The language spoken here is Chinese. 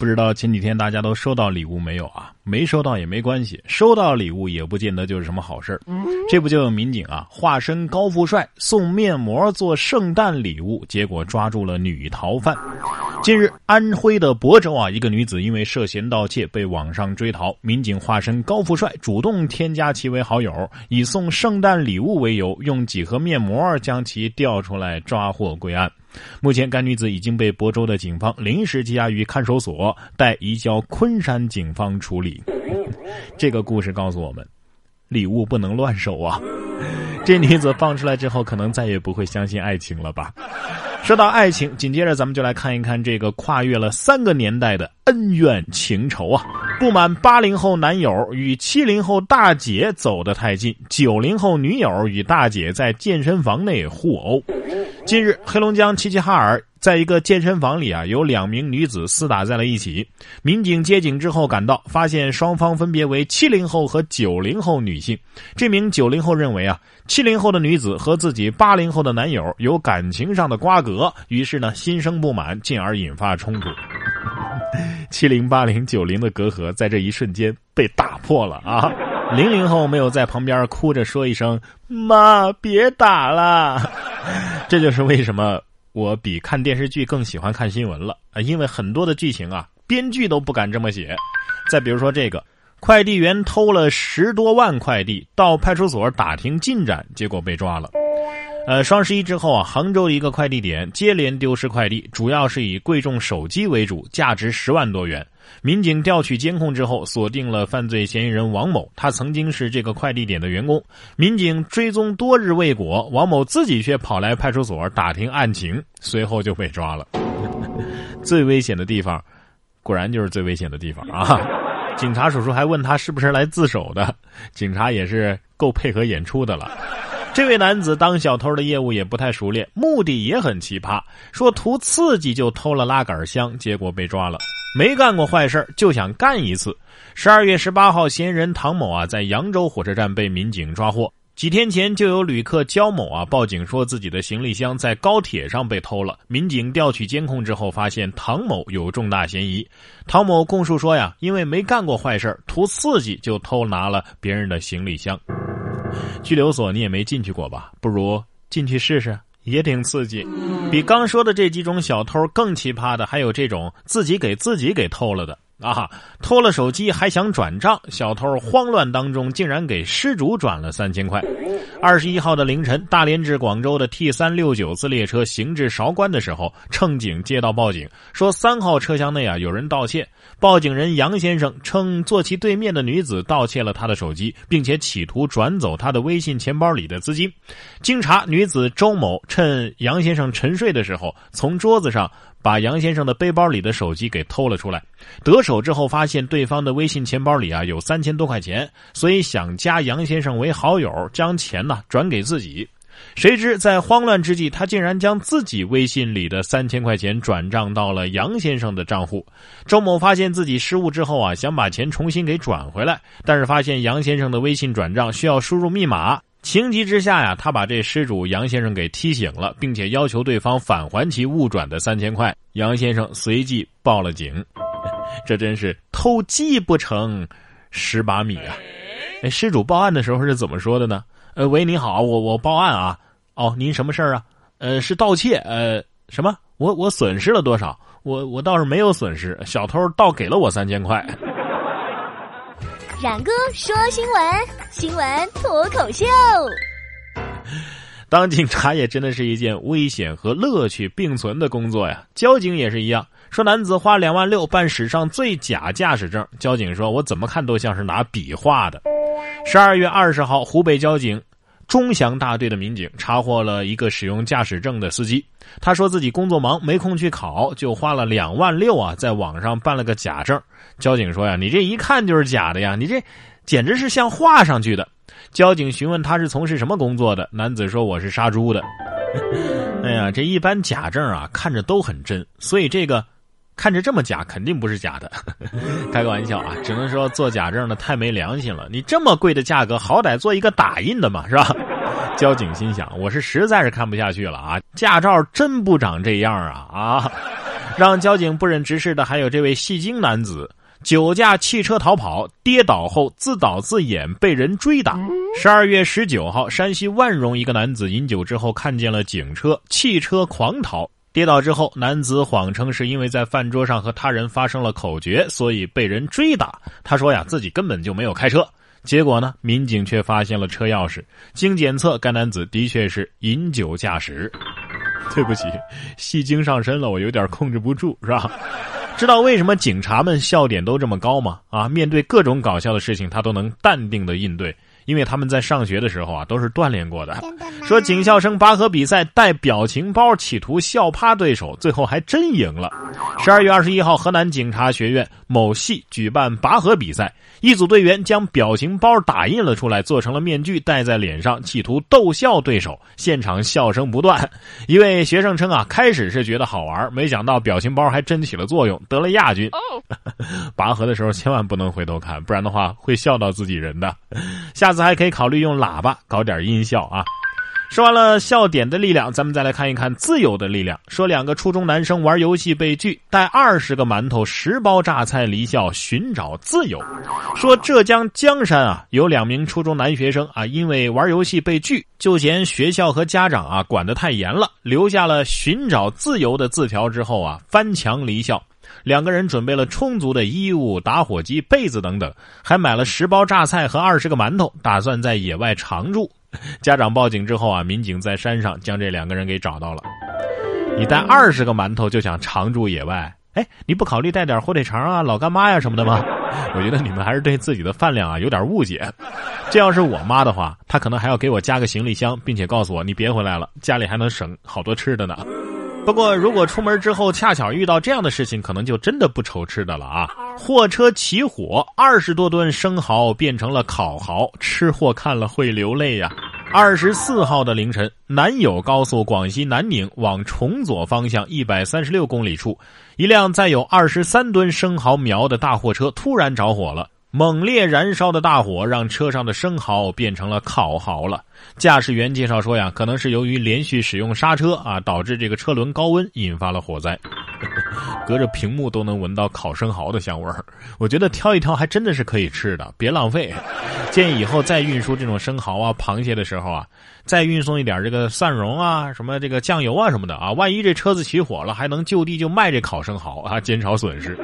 不知道前几天大家都收到礼物没有啊？没收到也没关系，收到礼物也不见得就是什么好事儿。这不就有民警啊，化身高富帅送面膜做圣诞礼物，结果抓住了女逃犯。近日，安徽的亳州啊，一个女子因为涉嫌盗窃被网上追逃，民警化身高富帅，主动添加其为好友，以送圣诞礼物为由，用几盒面膜将其调出来抓获归案。目前，该女子已经被亳州的警方临时羁押于看守所，待移交昆山警方处理。这个故事告诉我们，礼物不能乱收啊！这女子放出来之后，可能再也不会相信爱情了吧？说到爱情，紧接着咱们就来看一看这个跨越了三个年代的恩怨情仇啊！不满八零后男友与七零后大姐走得太近，九零后女友与大姐在健身房内互殴。近日，黑龙江齐齐哈尔在一个健身房里啊，有两名女子厮打在了一起。民警接警之后赶到，发现双方分别为七零后和九零后女性。这名九零后认为啊，七零后的女子和自己八零后的男友有感情上的瓜葛，于是呢心生不满，进而引发冲突。七零八零九零的隔阂在这一瞬间被打破了啊！零零后没有在旁边哭着说一声“妈，别打了”。这就是为什么我比看电视剧更喜欢看新闻了啊！因为很多的剧情啊，编剧都不敢这么写。再比如说这个，快递员偷了十多万快递，到派出所打听进展，结果被抓了。呃，双十一之后啊，杭州一个快递点接连丢失快递，主要是以贵重手机为主，价值十万多元。民警调取监控之后，锁定了犯罪嫌疑人王某。他曾经是这个快递点的员工。民警追踪多日未果，王某自己却跑来派出所打听案情，随后就被抓了。最危险的地方，果然就是最危险的地方啊！警察叔叔还问他是不是来自首的，警察也是够配合演出的了。这位男子当小偷的业务也不太熟练，目的也很奇葩，说图刺激就偷了拉杆箱，结果被抓了。没干过坏事就想干一次。十二月十八号，嫌疑人唐某啊，在扬州火车站被民警抓获。几天前就有旅客焦某啊报警说自己的行李箱在高铁上被偷了。民警调取监控之后，发现唐某有重大嫌疑。唐某供述说呀，因为没干过坏事图刺激就偷拿了别人的行李箱。拘留所你也没进去过吧？不如进去试试。也挺刺激，比刚说的这几种小偷更奇葩的，还有这种自己给自己给偷了的啊！偷了手机还想转账，小偷慌乱当中竟然给失主转了三千块。二十一号的凌晨，大连至广州的 T 三六九次列车行至韶关的时候，乘警接到报警，说三号车厢内啊有人盗窃。报警人杨先生称，坐其对面的女子盗窃了他的手机，并且企图转走他的微信钱包里的资金。经查，女子周某趁杨先生沉睡的时候，从桌子上把杨先生的背包里的手机给偷了出来。得手之后，发现对方的微信钱包里啊有三千多块钱，所以想加杨先生为好友，将钱呢转给自己。谁知在慌乱之际，他竟然将自己微信里的三千块钱转账到了杨先生的账户。周某发现自己失误之后啊，想把钱重新给转回来，但是发现杨先生的微信转账需要输入密码。情急之下呀，他把这失主杨先生给踢醒了，并且要求对方返还其误转的三千块。杨先生随即报了警。这真是偷鸡不成蚀把米啊！哎，失主报案的时候是怎么说的呢？呃，喂，你好，我我报案啊。哦，您什么事儿啊？呃，是盗窃。呃，什么？我我损失了多少？我我倒是没有损失，小偷倒给了我三千块。冉哥说新闻，新闻脱口秀。当警察也真的是一件危险和乐趣并存的工作呀。交警也是一样。说男子花两万六办史上最假驾驶证，交警说我怎么看都像是拿笔画的。十二月二十号，湖北交警钟祥大队的民警查获了一个使用驾驶证的司机。他说自己工作忙，没空去考，就花了两万六啊，在网上办了个假证。交警说呀，你这一看就是假的呀，你这简直是像画上去的。交警询问他是从事什么工作的，男子说我是杀猪的。哎呀，这一般假证啊，看着都很真，所以这个。看着这么假，肯定不是假的。开个玩笑啊，只能说做假证的太没良心了。你这么贵的价格，好歹做一个打印的嘛，是吧？交警心想，我是实在是看不下去了啊！驾照真不长这样啊啊！让交警不忍直视的还有这位戏精男子。酒驾汽车逃跑，跌倒后自导自演被人追打。十二月十九号，山西万荣一个男子饮酒之后看见了警车，汽车狂逃，跌倒之后，男子谎称是因为在饭桌上和他人发生了口角，所以被人追打。他说呀，自己根本就没有开车。结果呢，民警却发现了车钥匙，经检测，该男子的确是饮酒驾驶。对不起，戏精上身了，我有点控制不住，是吧？知道为什么警察们笑点都这么高吗？啊，面对各种搞笑的事情，他都能淡定的应对，因为他们在上学的时候啊，都是锻炼过的。说警校生拔河比赛带表情包，企图笑趴对手，最后还真赢了。十二月二十一号，河南警察学院某系举办拔河比赛。一组队员将表情包打印了出来，做成了面具戴在脸上，企图逗笑对手。现场笑声不断。一位学生称啊，开始是觉得好玩，没想到表情包还真起了作用，得了亚军。拔河的时候千万不能回头看，不然的话会笑到自己人的。下下次还可以考虑用喇叭搞点音效啊。说完了笑点的力量，咱们再来看一看自由的力量。说两个初中男生玩游戏被拒，带二十个馒头、十包榨菜离校寻找自由。说浙江江山啊，有两名初中男学生啊，因为玩游戏被拒，就嫌学校和家长啊管得太严了，留下了寻找自由的字条之后啊，翻墙离校。两个人准备了充足的衣物、打火机、被子等等，还买了十包榨菜和二十个馒头，打算在野外常住。家长报警之后啊，民警在山上将这两个人给找到了。你带二十个馒头就想常住野外？哎，你不考虑带点火腿肠啊、老干妈呀什么的吗？我觉得你们还是对自己的饭量啊有点误解。这要是我妈的话，她可能还要给我加个行李箱，并且告诉我你别回来了，家里还能省好多吃的呢。不过，如果出门之后恰巧遇到这样的事情，可能就真的不愁吃的了啊！货车起火，二十多吨生蚝变成了烤蚝，吃货看了会流泪呀。二十四号的凌晨，南友高速广西南宁往崇左方向一百三十六公里处，一辆载有二十三吨生蚝苗的大货车突然着火了。猛烈燃烧的大火让车上的生蚝变成了烤蚝了。驾驶员介绍说呀，可能是由于连续使用刹车啊，导致这个车轮高温引发了火灾。隔着屏幕都能闻到烤生蚝的香味儿，我觉得挑一挑还真的是可以吃的，别浪费。建议以后再运输这种生蚝啊、螃蟹的时候啊，再运送一点这个蒜蓉啊、什么这个酱油啊什么的啊，万一这车子起火了，还能就地就卖这烤生蚝啊，减少损失。